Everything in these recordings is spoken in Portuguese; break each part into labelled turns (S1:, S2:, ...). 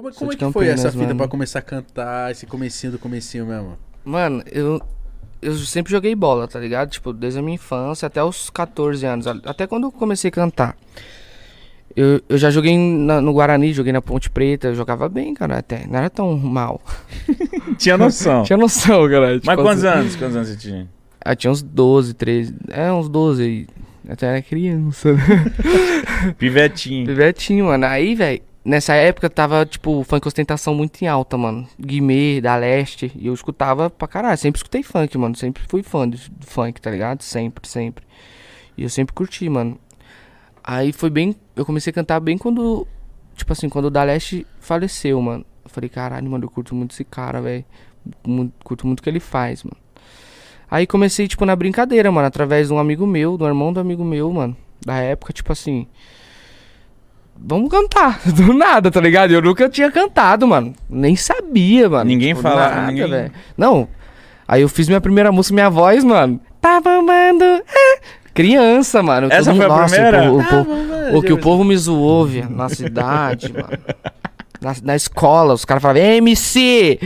S1: Como, como é que foi essa fita
S2: mano.
S1: pra começar a cantar, esse comecinho do comecinho mesmo?
S2: Mano, eu, eu sempre joguei bola, tá ligado? Tipo, desde a minha infância até os 14 anos. Até quando eu comecei a cantar. Eu, eu já joguei na- no Guarani, joguei na Ponte Preta, eu jogava bem, cara, até. Não era tão mal.
S3: Tinha noção.
S2: Tinha noção, cara. Tipo,
S3: Mas quantos
S2: assim-
S3: anos? Quantos anos você tinha?
S2: Ah, tinha uns 12, 13. É, uns 12 aí. Até era criança, né?
S3: Pivetinho.
S2: Pivetinho, mano. Aí, velho, nessa época tava, tipo, funk ostentação muito em alta, mano. Guimê, da Leste. E eu escutava pra caralho. Sempre escutei funk, mano. Sempre fui fã do, funk, tá ligado? Sempre, sempre. E eu sempre curti, mano. Aí foi bem. Eu comecei a cantar bem quando. Tipo assim, quando o da Leste faleceu, mano. Eu falei, caralho, mano, eu curto muito esse cara, velho. Curto muito o que ele faz, mano. Aí comecei, tipo, na brincadeira, mano, através de um amigo meu, do irmão do amigo meu, mano. Da época, tipo assim. Vamos cantar, do nada, tá ligado? Eu nunca tinha cantado, mano. Nem sabia, mano.
S3: Ninguém
S2: Tipo,
S3: fala-
S2: nada,
S3: ninguém-
S2: velho. Não. Aí eu fiz minha primeira música, minha voz, mano. Tava amando. é. Criança, mano.
S3: Essa
S2: Todo
S3: foi a
S2: nossa,
S3: primeira?
S2: O, povo- o povo- o que o povo me zoou, viado, na cidade, mano. Na, na escola, os caras falavam, MC!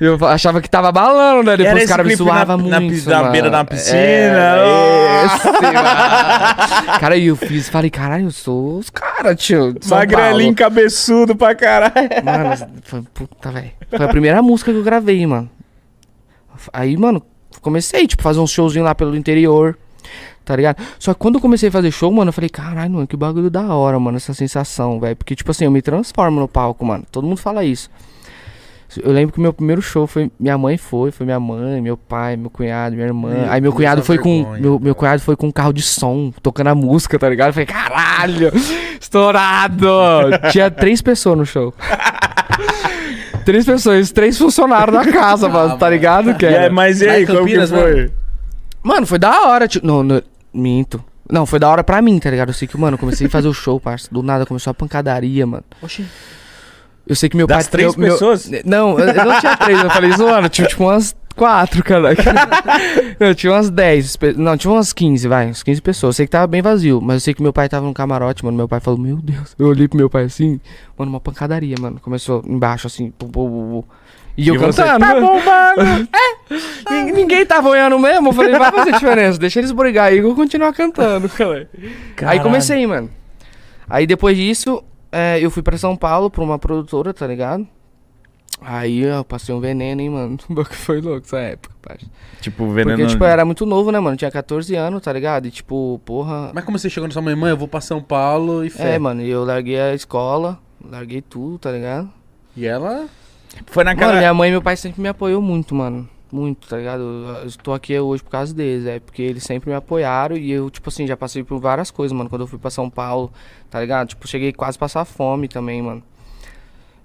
S2: Eu achava que tava balando, né? Depois os caras me
S3: na- na
S2: muito.
S3: pis- na
S2: mano.
S3: beira da piscina?
S2: É, esse. Cara, e eu fiz, falei, caralho, eu sou os caras, tio.
S3: Magrelinho, cabeçudo pra caralho.
S2: Mano, foi, puta, velho. Foi a primeira música que eu gravei, mano. Aí, mano, comecei, tipo, fazer uns showzinhos lá pelo interior. Tá ligado? Só que quando eu comecei a fazer show, mano, eu falei, caralho, mano, que bagulho da hora, mano, essa sensação, velho. Porque, tipo assim, eu me transformo no palco, mano. Todo mundo fala isso. Eu lembro que o meu primeiro show foi. Minha mãe foi, foi minha mãe, meu pai, meu cunhado, minha irmã.
S1: Meu
S2: Aí meu cunhado foi com.
S1: vergonha,
S2: Meu, meu
S1: cara.
S2: cunhado foi com um carro de som, tocando a música, tá ligado? Eu falei, caralho! Estourado! Tinha três pessoas no show. três pessoas, três funcionários da casa, mano, tá ligado? Que era?
S3: mas e aí, como que
S1: Campinas,
S3: foi?
S2: Mano, foi da hora, tipo. Não, não, minto. Não, foi da hora pra mim, tá ligado? Eu sei que, mano, eu comecei a fazer o show, parça. Do nada começou a pancadaria, mano.
S1: Oxi.
S2: Eu sei que meu
S3: Das
S2: pai.
S3: três
S2: meu- meu-
S3: pessoas?
S2: Não, eu não tinha três, eu falei zoando, tinha tipo umas quatro, cara. Eu tinha umas dez, não, tinha umas 15, vai, uns 15 pessoas. Eu sei que tava bem vazio, mas eu sei que meu pai tava no camarote, mano. Meu pai falou, meu Deus. Eu olhei pro meu pai assim, mano, uma pancadaria, mano. Começou embaixo assim, pu, pu, pu, pu. E eu
S3: E você,
S2: cantando.
S3: tá bombando.
S2: Nin- Ninguém tava olhando mesmo. Eu falei, vai fazer diferença, deixa eles brigar aí que eu vou continuar cantando, cara. Aí comecei, mano. Aí depois disso, é, eu fui pra São Paulo pra uma produtora, tá ligado? Aí eu passei um veneno, hein, mano. O bagulho foi louco essa época, parça.
S3: Tipo, veneno.
S2: Porque, tipo, eu era muito novo, né, mano? Tinha 14 anos, tá ligado? E, tipo, porra.
S1: Mas como você chegou na sua mãe, mãe, eu vou pra São Paulo e fé.
S2: É, mano, e eu larguei a escola, larguei tudo, tá ligado?
S1: E ela...
S3: Foi naquela.
S2: Mano, minha mãe e meu pai sempre me apoiou muito, mano. Muito, tá ligado? Eu estou aqui hoje por causa deles, é porque eles sempre me apoiaram e eu, tipo assim, já passei por várias coisas, mano. Quando eu fui pra São Paulo, tá ligado? Tipo, cheguei quase a passar fome também, mano.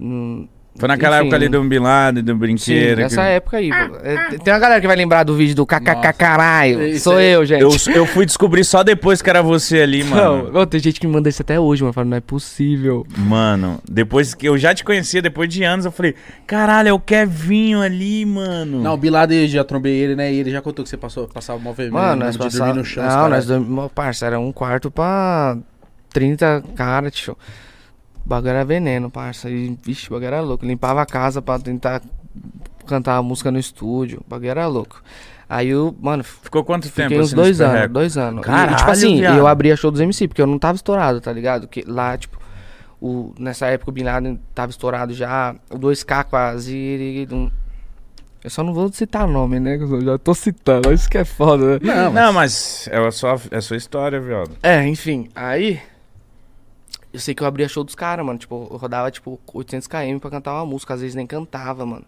S2: Hum,
S3: Foi naquela
S2: enfim,
S3: época ali do Bin Laden, do
S2: Sim,
S3: brinquedo.
S2: nessa
S3: que-
S2: época aí. pô. É, tem uma galera que vai lembrar do vídeo do kkk caralho.
S1: Isso
S2: Sou
S1: aí.
S2: eu, gente.
S3: Eu, eu fui descobrir só depois que era você ali, mano.
S2: Não, tem gente que me manda isso até hoje, mano. Falando, não é possível.
S3: Mano, depois que eu já te conhecia, depois de anos, eu falei, caralho, é o Kevinho ali, mano.
S1: Não, o Bilado eu já trombei ele, né? E ele já contou que você passou, passava mal vermelho.
S2: Mano, nós
S1: de dormir no chão.
S2: Não, nós dormimos. Parça, era um quarto pra 30 caras, tio. O bagulho era veneno, parça. E, vixe, o bagulho era louco. Limpava a casa pra tentar cantar a música no estúdio. O bagulho era louco. Aí eu, mano,
S3: Ficou quanto tempo
S2: fiquei uns
S3: assim,
S2: dois anos,
S3: perreco?
S2: dois anos. E,
S3: Caralho,
S2: tipo assim,
S3: viado.
S2: eu abria show dos MC, porque eu não tava estourado, tá ligado? Que lá, tipo, o, nessa época o Bin Laden tava estourado já, o 2K quase. Eu só não vou citar nome, né? Eu já tô citando, isso que é foda, né?
S1: Não,
S3: Não,
S1: mas...
S3: mas é a sua, é a sua história, viado.
S2: É, enfim, aí. Eu sei que eu abria show dos caras, mano. Tipo, eu rodava, tipo, 800 km pra cantar uma música. Às vezes nem cantava, mano.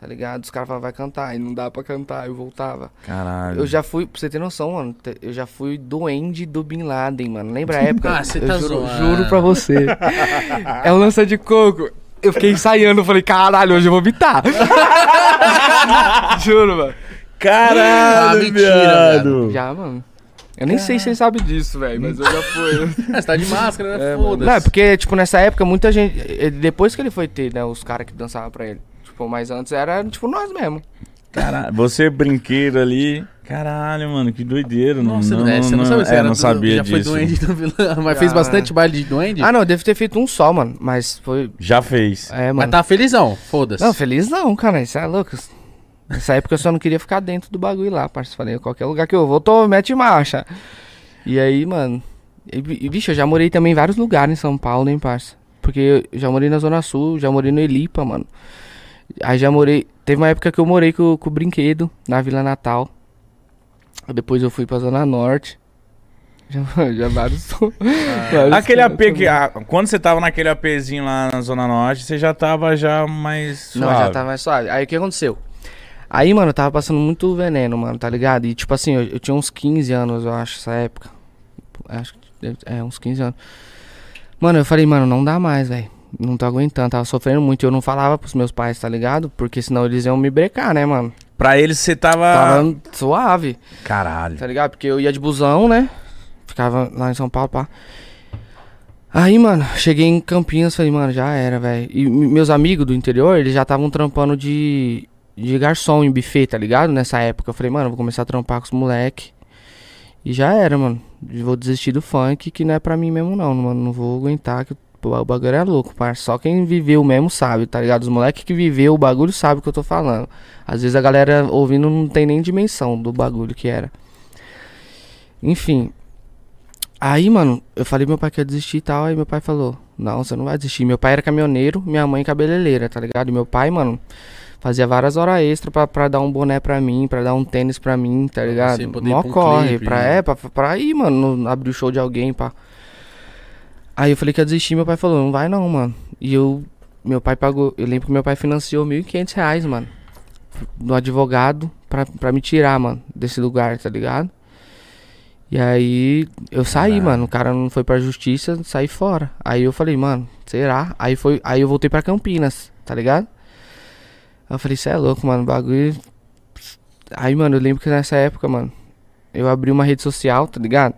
S2: Tá ligado? Os caras falavam, vai cantar. E não dá pra cantar. Eu voltava.
S3: Caralho.
S2: Eu já fui, pra você ter noção, mano. Eu já fui duende do Bin Laden, mano. Lembra a época?
S1: Ah, você
S2: eu
S1: tá
S2: juro,
S1: zoando.
S2: juro pra você. é um lança de coco. Eu fiquei ensaiando, eu falei, caralho, hoje eu vou bitar. juro, mano.
S3: Caralho,
S1: Ah, mentira,
S3: viado.
S2: Já, mano. Eu nem sei se vocês sabem disso, velho, mas eu já fui.
S1: Ah, você tá de máscara, né?
S2: É.
S1: Foda-se.
S2: Não, é porque, tipo, nessa época, muita gente. eh, Depois que ele foi ter, né, os caras que dançavam pra ele. Tipo, mas antes era, tipo, nós mesmo.
S3: Caralho. Você brinquedo ali. Caralho, mano, que doideira. Não,
S1: Nossa,
S3: não,
S1: é, você não, sabia se
S3: é,
S1: era
S3: não
S1: do-
S3: sabia
S1: já
S3: disso.
S1: foi duende no vilão, mas fez bastante baile de duende?
S2: Ah, não, eu devo ter feito um só, mano. Mas foi.
S3: Já fez.
S2: É,
S1: mas
S2: mano.
S1: tá felizão, foda-se.
S2: Não, feliz não, cara. Isso é louco. Nessa época eu só não queria ficar dentro do bagulho lá, parceiro. Falei, qualquer lugar que eu vou, tô, mete marcha. E aí, mano. E, e, bicho, eu já morei também em vários lugares em São Paulo, hein, parça. Porque eu já morei na Zona Sul, já morei no Elipa, mano. Aí já morei. Teve uma época que eu morei com, com o brinquedo na Vila Natal. Depois eu fui pra Zona Norte. Já, já vários. vários
S3: Aquele AP que. ah, quando você tava naquele APzinho lá na Zona Norte, você já tava já mais.
S2: Não,
S3: suave.
S2: já tá mais suave. Aí o que aconteceu? Aí, mano, eu tava passando muito veneno, mano, tá ligado? E tipo assim, eu, eu tinha uns 15 anos, eu acho, essa época. Acho que é, uns 15 anos. Mano, eu falei, mano, não dá mais, velho. Não tô aguentando, tava sofrendo muito. Eu não falava pros meus pais, tá ligado? Porque senão eles iam me brecar, né, mano?
S3: Pra eles você tava.
S2: Tava suave,
S3: Caralho.
S2: tá ligado? Porque eu ia de busão, né? Ficava lá em São Paulo, pá. Aí, mano, cheguei em Campinas, falei, mano, já era, velho. E me- meus amigos do interior, eles já estavam trampando de, de garçom em buffet, tá ligado? Nessa época. Eu falei, mano, vou começar a trampar com os moleque. E já era, mano. Vou desistir do funk, que não é pra mim mesmo, não, mano. Não vou aguentar, que o bagulho é louco, parça. Só quem viveu mesmo sabe, tá ligado? Os moleques que viveu o bagulho sabe o que eu tô falando. Às vezes a galera ouvindo não tem nem dimensão do bagulho que era. Enfim. Aí, mano, eu falei meu pai que ia desistir e tal. Aí meu pai falou: Não, você não vai desistir. Meu pai era caminhoneiro, minha mãe cabeleireira, tá ligado? E meu pai, mano, fazia várias horas extra pra, pra dar um boné pra mim, pra dar um tênis pra mim, tá ligado? Mó
S1: um
S2: corre,
S1: clipe,
S2: pra,
S1: né?
S2: é, pra, pra ir, mano, no- abrir o show de alguém, pá. Aí eu falei que ia desistir, meu pai falou: Não vai não, mano. E eu, meu pai pagou, eu lembro que meu pai financiou 1.500 reais, mano, do advogado pra, pra me tirar, mano, desse lugar, tá ligado? E aí eu saí, mano. O cara não foi pra justiça, saí fora. Aí eu falei, mano, será? Aí foi, aí eu voltei pra Campinas, tá ligado? Aí eu falei, cê é louco, mano, bagulho. Aí, mano, eu lembro que nessa época, mano, eu abri uma rede social, tá ligado?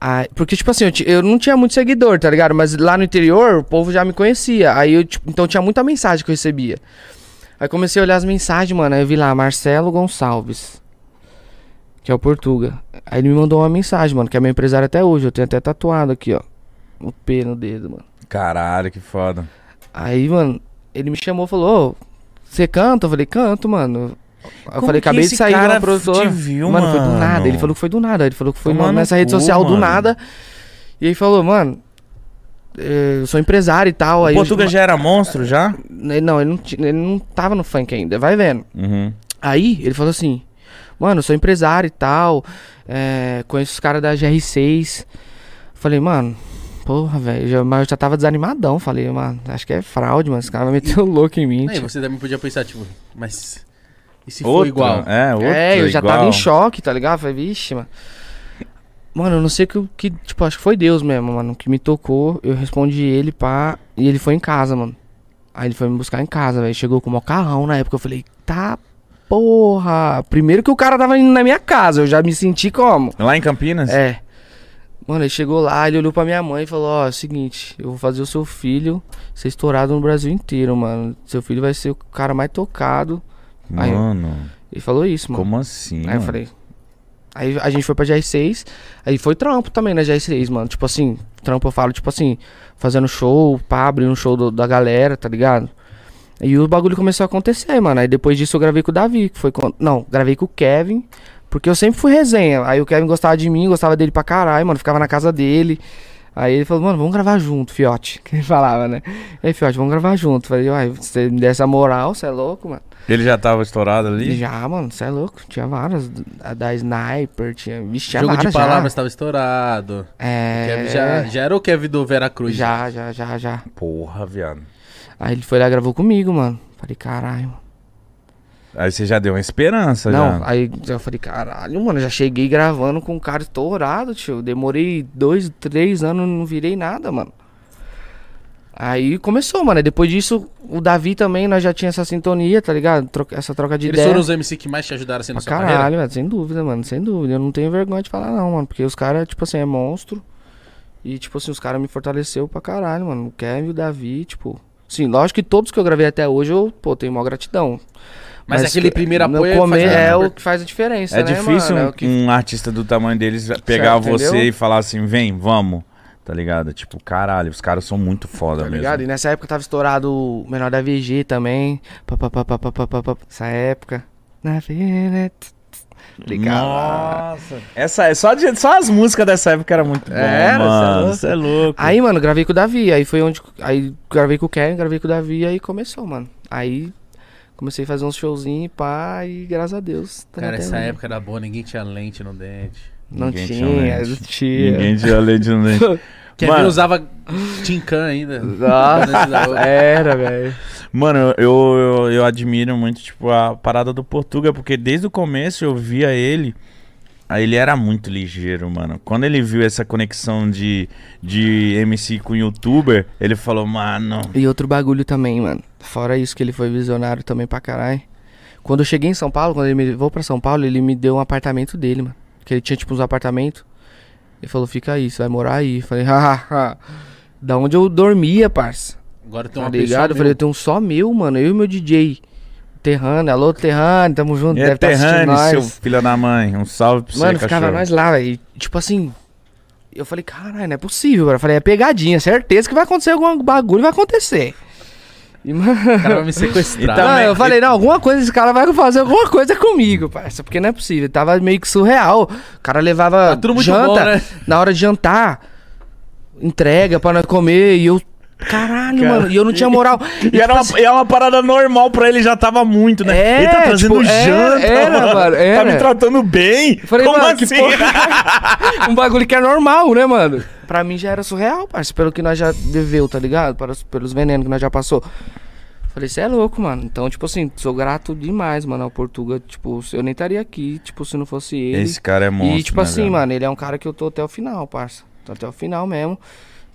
S2: Aí, porque, tipo assim, eu, eu não tinha muito seguidor, tá ligado? Mas lá no interior, o povo já me conhecia. Aí eu, tipo, então tinha muita mensagem que eu recebia. Aí comecei a olhar as mensagens, mano. Aí eu vi lá, Marcelo Gonçalves. Que é o Portuga. Aí ele me mandou uma mensagem, mano, que é meu empresário até hoje. Eu tenho até tatuado aqui, ó. O P no dedo, mano.
S3: Caralho, que foda.
S2: Aí, mano, ele me chamou e falou, ô, você canta? Eu falei, canto, mano. Eu
S3: Como
S2: falei, acabei de sair de uma produtora.
S3: viu,
S2: mano, foi do
S3: mano?
S2: nada. Ele falou que foi do nada. Ele falou que foi
S3: Tomar
S2: no-
S3: no
S2: nessa rede social do
S3: mano.
S2: nada. E aí falou, mano, eh, eu sou empresário e tal.
S3: O
S2: aí eu-
S3: Portuga já era monstro já?
S2: Ele- Não, ele não, ele não tava no funk ainda, vai vendo.
S3: Uhum.
S2: Aí ele falou assim: Mano, eu sou empresário e tal. é, conheço os caras da GR6. Falei, mano, porra, velho. já- Mas eu já tava desanimadão. Falei, mano, acho que é fraude, mano. Esse cara vai meter o louco em mim.
S1: Aí
S2: tio.
S1: você também podia pensar, tipo, mas. E se
S3: Outra,
S1: for igual?
S3: É, outra,
S2: É, eu já
S3: igual.
S2: tava em choque, tá ligado? Falei, vixe, mano. Mano, eu não sei que, que, tipo, acho que foi Deus mesmo, mano, que me tocou. Eu respondi ele, pá, e ele foi em casa, mano. Aí ele foi me buscar em casa, velho. Chegou com o carrão na época. Eu falei, tá, porra. Primeiro que o cara tava indo na minha casa, eu já me senti como?
S3: Lá em Campinas?
S2: É. Mano, ele chegou lá, ele olhou pra minha mãe e falou, ó, é o seguinte, eu vou fazer o seu filho ser estourado no Brasil inteiro, mano. Seu filho vai ser o cara mais tocado. Aí,
S3: Mano,
S2: Ele falou isso, mano.
S3: como assim?
S2: Aí eu
S3: mano?
S2: falei. Aí a gente foi pra GR6. Aí foi trampo também na GR6, mano. Tipo assim, trampo eu falo, tipo assim, fazendo show, pá, abrindo show do- da galera, tá ligado? E o bagulho começou a acontecer, mano. Aí depois disso eu gravei com o Davi, que foi com... Não, gravei com o Kevin. Porque eu sempre fui resenha. Aí o Kevin gostava de mim, gostava dele pra caralho, mano. Ficava na casa dele. Aí ele falou, mano, vamos gravar junto, fiote. Que ele falava, né? E aí, fiote, vamos gravar junto. Falei, uai, você me der essa moral, você é louco, mano.
S3: Ele já tava estourado ali?
S2: Já, mano, você é louco. Tinha várias. A da Sniper, tinha. Vixe, tinha
S1: Jogo de palavras
S2: já.
S1: tava estourado.
S2: É.
S1: Kevin já, já era o Kevin do Vera Cruz.
S2: Já, já, já, já.
S3: Porra, viado.
S2: Aí ele foi lá e gravou comigo, mano. Falei, caralho.
S3: Aí você já deu uma esperança,
S2: Não,
S3: já.
S2: aí eu falei, caralho, mano. Já cheguei gravando com um cara estourado, tio. Demorei dois, três anos, não virei nada, mano. Aí começou, mano. Aí depois disso, o Davi também, nós já tinha essa sintonia, tá ligado? Troca- essa troca de
S1: Eles
S2: ideia.
S1: foram os MC que mais te ajudaram assim na
S2: Pra
S1: sua carreira?
S2: caralho, sem dúvida, mano, sem dúvida. Eu não tenho vergonha de falar, não, mano. Porque os caras, tipo assim, é monstro. E, tipo assim, os caras me fortaleceu pra caralho, mano. O Kevin e o Davi, tipo. Sim, lógico que todos que eu gravei até hoje, eu, pô, tenho maior gratidão.
S1: Mas, aquele primeiro apoio
S2: come-
S1: faz-
S2: é o que faz a diferença,
S3: É
S2: né,
S3: difícil
S2: mano? É
S3: um,
S2: o que-
S3: um artista do tamanho deles pegar
S2: Certo,
S3: você
S2: entendeu?
S3: e falar assim, vem, vamos. Tá ligado? Tipo, caralho, os caras são muito foda
S2: Tá
S3: mesmo.
S2: ligado? E nessa época tava estourado o menor da VG também. Pá, pá, pá, pá, pá, pá, pá, pá. Essa época. Na. Ligado?
S3: Nossa. Essa, é só, de- só as músicas dessa época era muito bom,
S2: Era,
S3: mano.
S2: cê
S3: Você é louco.
S2: Aí, mano, gravei com o Davi. Aí foi onde. Aí gravei com o Kevin, gravei com o Davi. Aí começou, mano. Aí comecei a fazer uns showzinhos, pá. E graças a Deus. tá
S1: Cara, essa época era boa, ninguém tinha lente no dente.
S2: Não
S3: Ninguém
S2: tinha,
S3: tinha lente.
S2: não tinha.
S3: Ninguém tinha leite no dente.
S1: Kevin
S3: Mano.
S1: usava Tincan ainda.
S2: Nossa, era, velho.
S3: Mano, eu, eu, eu admiro muito, tipo, a parada do Portuga, porque desde o começo eu via ele. Aí ele era muito ligeiro, mano. Quando ele viu essa conexão de, de MC com youtuber, ele falou, mano.
S2: E outro bagulho também, mano. Fora isso que ele foi visionário também pra caralho. Quando eu cheguei em São Paulo, quando ele me levou pra São Paulo, ele me deu um apartamento dele, mano. Que ele tinha tipo uns apartamentos. Ele falou, fica aí, você vai morar aí. Eu falei, hahaha. Da onde eu dormia, parça.
S1: Agora tem
S2: Tá
S1: uma
S2: ligado?
S1: pessoa
S2: Eu falei, eu tenho um só meu, mano. Eu e meu DJ. Terrano, alô, Terrano, tamo junto,
S3: É
S2: deve tá assistindo
S3: Terrane,
S2: nós.
S3: seu filho da mãe. Um salve pra você,
S2: Mano, ficava
S3: cachorro.
S2: nós lá, velho. Tipo assim. Eu falei, caralho, não é possível, cara. Eu falei, é pegadinha, certeza que vai acontecer algum bagulho, vai acontecer. E, mano.
S1: O cara vai me sequestrar.
S3: E
S2: Não, eu falei, não, alguma coisa esse cara vai fazer alguma coisa comigo, parça. Porque não é possível. Tava meio que surreal. O cara levava
S1: Tá tudo muito
S2: janta
S1: bom, né?
S2: na hora de jantar. Entrega pra nós comer. E eu. Caralho,
S3: Cara,
S2: mano. E eu não tinha moral.
S3: E era uma, e era uma parada normal pra ele, já tava muito, né?
S2: É,
S3: ele tá trazendo
S2: tipo, é,
S3: janta,
S2: era,
S3: mano.
S2: mano,
S3: Tá
S2: era.
S3: me tratando bem.
S2: Falei,
S3: Como
S2: mano, que
S3: assim?
S2: porra. um bagulho que é normal, né, mano? Pra mim já era surreal, parça. Pelo que nós já viveu, tá ligado? Pelos venenos que nós já passou. Falei, você é louco, mano. Então, tipo assim, sou grato demais, mano, ao Portuga. Tipo, eu nem estaria aqui, tipo, se não fosse ele.
S3: Esse cara é monstro,
S2: E, tipo
S3: né,
S2: assim,
S3: velho?
S2: mano, ele é um cara que eu tô até o final, parça. Tô até o final mesmo.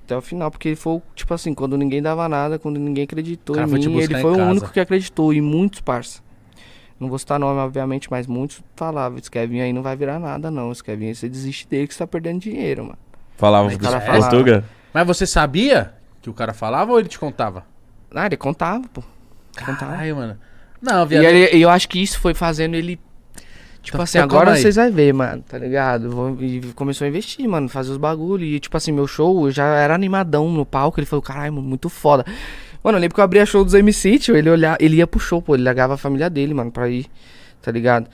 S2: Até o final, porque ele foi, tipo assim, quando ninguém dava nada, quando ninguém acreditou em mim, ele
S1: em
S2: foi o único que acreditou. E muitos, parça. Não vou citar nome, obviamente, mas muitos falavam, esse Kevin aí não vai virar nada, não. Esse Kevin aí, você desiste dele que você tá perdendo dinheiro, mano.
S3: Falava
S2: o cara falava-
S3: Portuga?
S1: Mas você sabia que o cara falava ou ele te contava?
S2: Ah, ele contava, pô. Contava.
S1: Caralho, mano. Não,
S2: E
S1: viado.
S2: ele- e eu acho que isso foi fazendo ele. Tipo
S1: Tá-
S2: assim, agora vocês vão ver, mano, tá ligado? Vou- E começou a investir, mano, fazer os bagulho. E tipo assim, meu show já era animadão no palco. Ele falou, caralho, muito foda. Mano, eu lembro que eu abria show dos MC, tio, ele, olhava, ele ia pro show, pô, ele largava a família dele, mano, pra ir, tá ligado?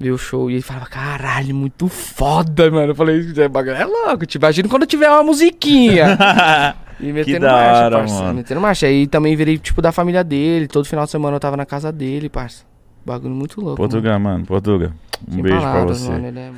S2: Ver o show. E ele falava, caralho, muito foda, mano. Eu falei, "Esse bagulho é louco, te imagina quando tiver uma musiquinha. E metendo
S3: da
S2: marcha,
S3: hora,
S2: parça.
S3: mano.
S2: Metendo marcha. Aí também virei, tipo, da família dele. Todo final de semana eu tava na casa dele, parça. Bagulho muito louco. mano.
S3: Portuga, mano, Portuga. Um
S2: Sem
S3: beijo pra
S2: palavras,
S3: você.
S2: mano, é